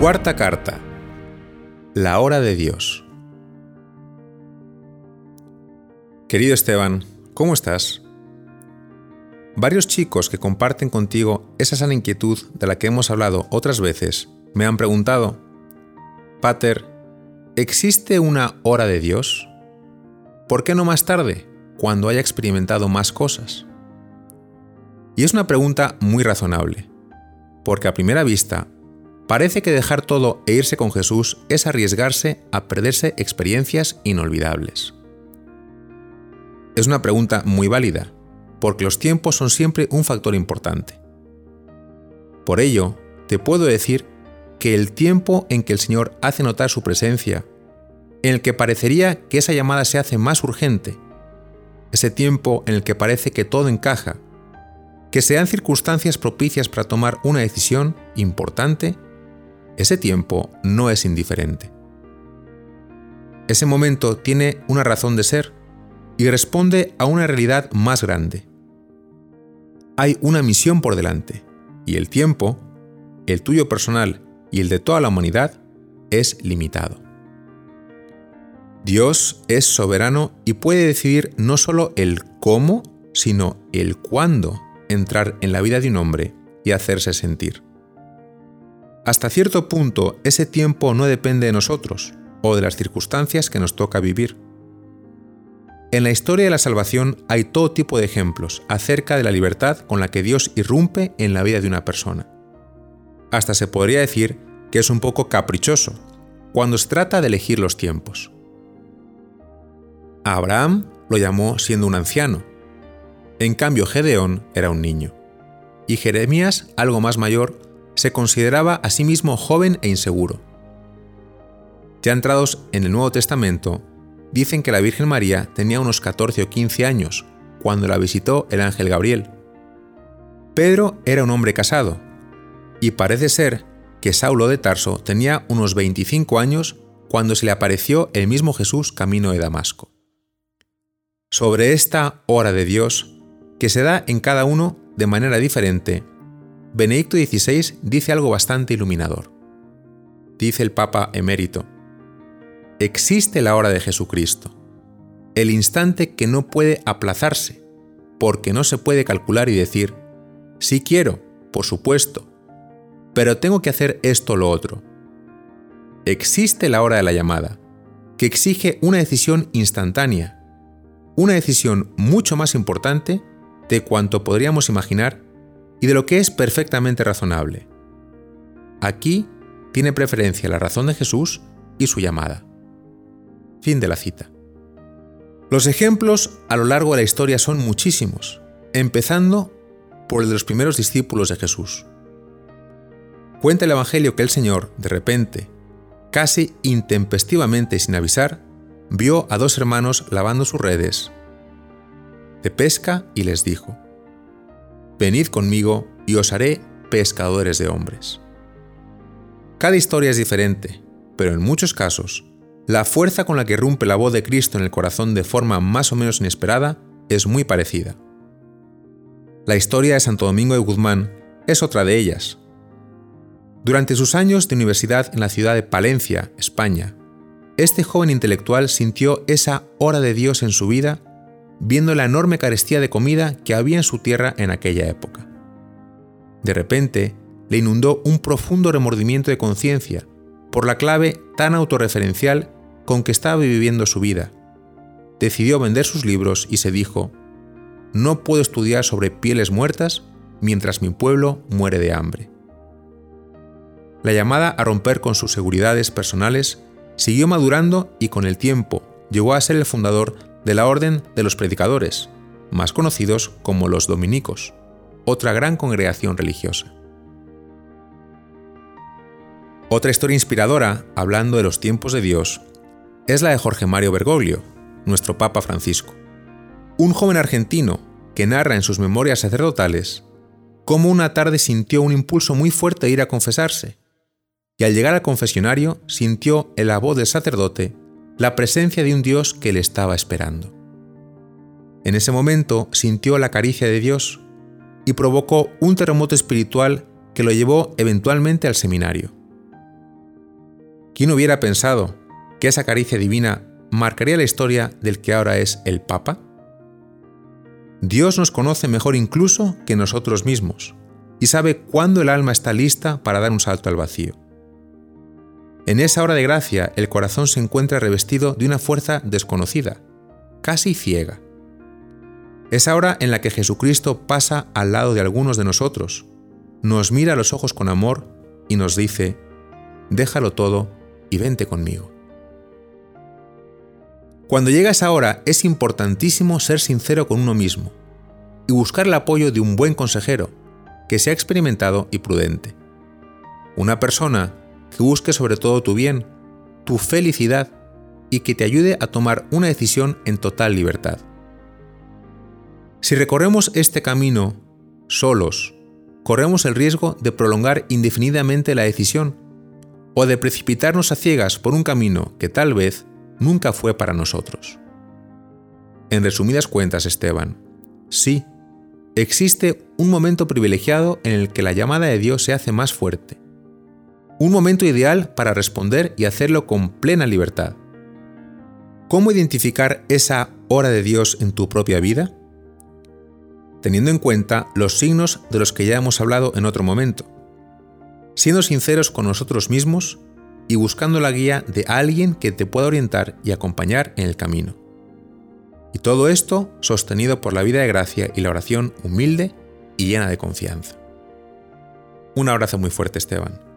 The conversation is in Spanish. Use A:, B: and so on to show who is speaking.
A: Cuarta carta. La hora de Dios. Querido Esteban, ¿cómo estás? Varios chicos que comparten contigo esa sana inquietud de la que hemos hablado otras veces me han preguntado, Pater, ¿existe una hora de Dios? ¿Por qué no más tarde, cuando haya experimentado más cosas? Y es una pregunta muy razonable, porque a primera vista Parece que dejar todo e irse con Jesús es arriesgarse a perderse experiencias inolvidables. Es una pregunta muy válida, porque los tiempos son siempre un factor importante. Por ello, te puedo decir que el tiempo en que el Señor hace notar su presencia, en el que parecería que esa llamada se hace más urgente, ese tiempo en el que parece que todo encaja, que sean circunstancias propicias para tomar una decisión importante, ese tiempo no es indiferente. Ese momento tiene una razón de ser y responde a una realidad más grande. Hay una misión por delante y el tiempo, el tuyo personal y el de toda la humanidad, es limitado. Dios es soberano y puede decidir no solo el cómo, sino el cuándo entrar en la vida de un hombre y hacerse sentir. Hasta cierto punto ese tiempo no depende de nosotros o de las circunstancias que nos toca vivir. En la historia de la salvación hay todo tipo de ejemplos acerca de la libertad con la que Dios irrumpe en la vida de una persona. Hasta se podría decir que es un poco caprichoso cuando se trata de elegir los tiempos. Abraham lo llamó siendo un anciano. En cambio, Gedeón era un niño. Y Jeremías, algo más mayor, se consideraba a sí mismo joven e inseguro. Ya entrados en el Nuevo Testamento, dicen que la Virgen María tenía unos 14 o 15 años cuando la visitó el ángel Gabriel. Pedro era un hombre casado, y parece ser que Saulo de Tarso tenía unos 25 años cuando se le apareció el mismo Jesús camino de Damasco. Sobre esta hora de Dios, que se da en cada uno de manera diferente, Benedicto XVI dice algo bastante iluminador. Dice el Papa emérito, existe la hora de Jesucristo, el instante que no puede aplazarse, porque no se puede calcular y decir, sí quiero, por supuesto, pero tengo que hacer esto o lo otro. Existe la hora de la llamada, que exige una decisión instantánea, una decisión mucho más importante de cuanto podríamos imaginar y de lo que es perfectamente razonable. Aquí tiene preferencia la razón de Jesús y su llamada. Fin de la cita. Los ejemplos a lo largo de la historia son muchísimos, empezando por el de los primeros discípulos de Jesús. Cuenta el Evangelio que el Señor, de repente, casi intempestivamente y sin avisar, vio a dos hermanos lavando sus redes de pesca y les dijo, Venid conmigo y os haré pescadores de hombres. Cada historia es diferente, pero en muchos casos, la fuerza con la que rompe la voz de Cristo en el corazón de forma más o menos inesperada es muy parecida. La historia de Santo Domingo de Guzmán es otra de ellas. Durante sus años de universidad en la ciudad de Palencia, España, este joven intelectual sintió esa hora de Dios en su vida viendo la enorme carestía de comida que había en su tierra en aquella época. De repente, le inundó un profundo remordimiento de conciencia por la clave tan autorreferencial con que estaba viviendo su vida. Decidió vender sus libros y se dijo, no puedo estudiar sobre pieles muertas mientras mi pueblo muere de hambre. La llamada a romper con sus seguridades personales siguió madurando y con el tiempo llegó a ser el fundador de la Orden de los Predicadores, más conocidos como los Dominicos, otra gran congregación religiosa. Otra historia inspiradora, hablando de los tiempos de Dios, es la de Jorge Mario Bergoglio, nuestro Papa Francisco, un joven argentino que narra en sus memorias sacerdotales cómo una tarde sintió un impulso muy fuerte de ir a confesarse, y al llegar al confesionario sintió en la voz del sacerdote la presencia de un Dios que le estaba esperando. En ese momento sintió la caricia de Dios y provocó un terremoto espiritual que lo llevó eventualmente al seminario. ¿Quién hubiera pensado que esa caricia divina marcaría la historia del que ahora es el Papa? Dios nos conoce mejor incluso que nosotros mismos y sabe cuándo el alma está lista para dar un salto al vacío. En esa hora de gracia el corazón se encuentra revestido de una fuerza desconocida, casi ciega. Es ahora en la que Jesucristo pasa al lado de algunos de nosotros, nos mira a los ojos con amor y nos dice, déjalo todo y vente conmigo. Cuando llega esa hora es importantísimo ser sincero con uno mismo y buscar el apoyo de un buen consejero que sea experimentado y prudente. Una persona que busque sobre todo tu bien, tu felicidad y que te ayude a tomar una decisión en total libertad. Si recorremos este camino solos, corremos el riesgo de prolongar indefinidamente la decisión o de precipitarnos a ciegas por un camino que tal vez nunca fue para nosotros. En resumidas cuentas, Esteban, sí, existe un momento privilegiado en el que la llamada de Dios se hace más fuerte. Un momento ideal para responder y hacerlo con plena libertad. ¿Cómo identificar esa hora de Dios en tu propia vida? Teniendo en cuenta los signos de los que ya hemos hablado en otro momento. Siendo sinceros con nosotros mismos y buscando la guía de alguien que te pueda orientar y acompañar en el camino. Y todo esto sostenido por la vida de gracia y la oración humilde y llena de confianza. Un abrazo muy fuerte, Esteban.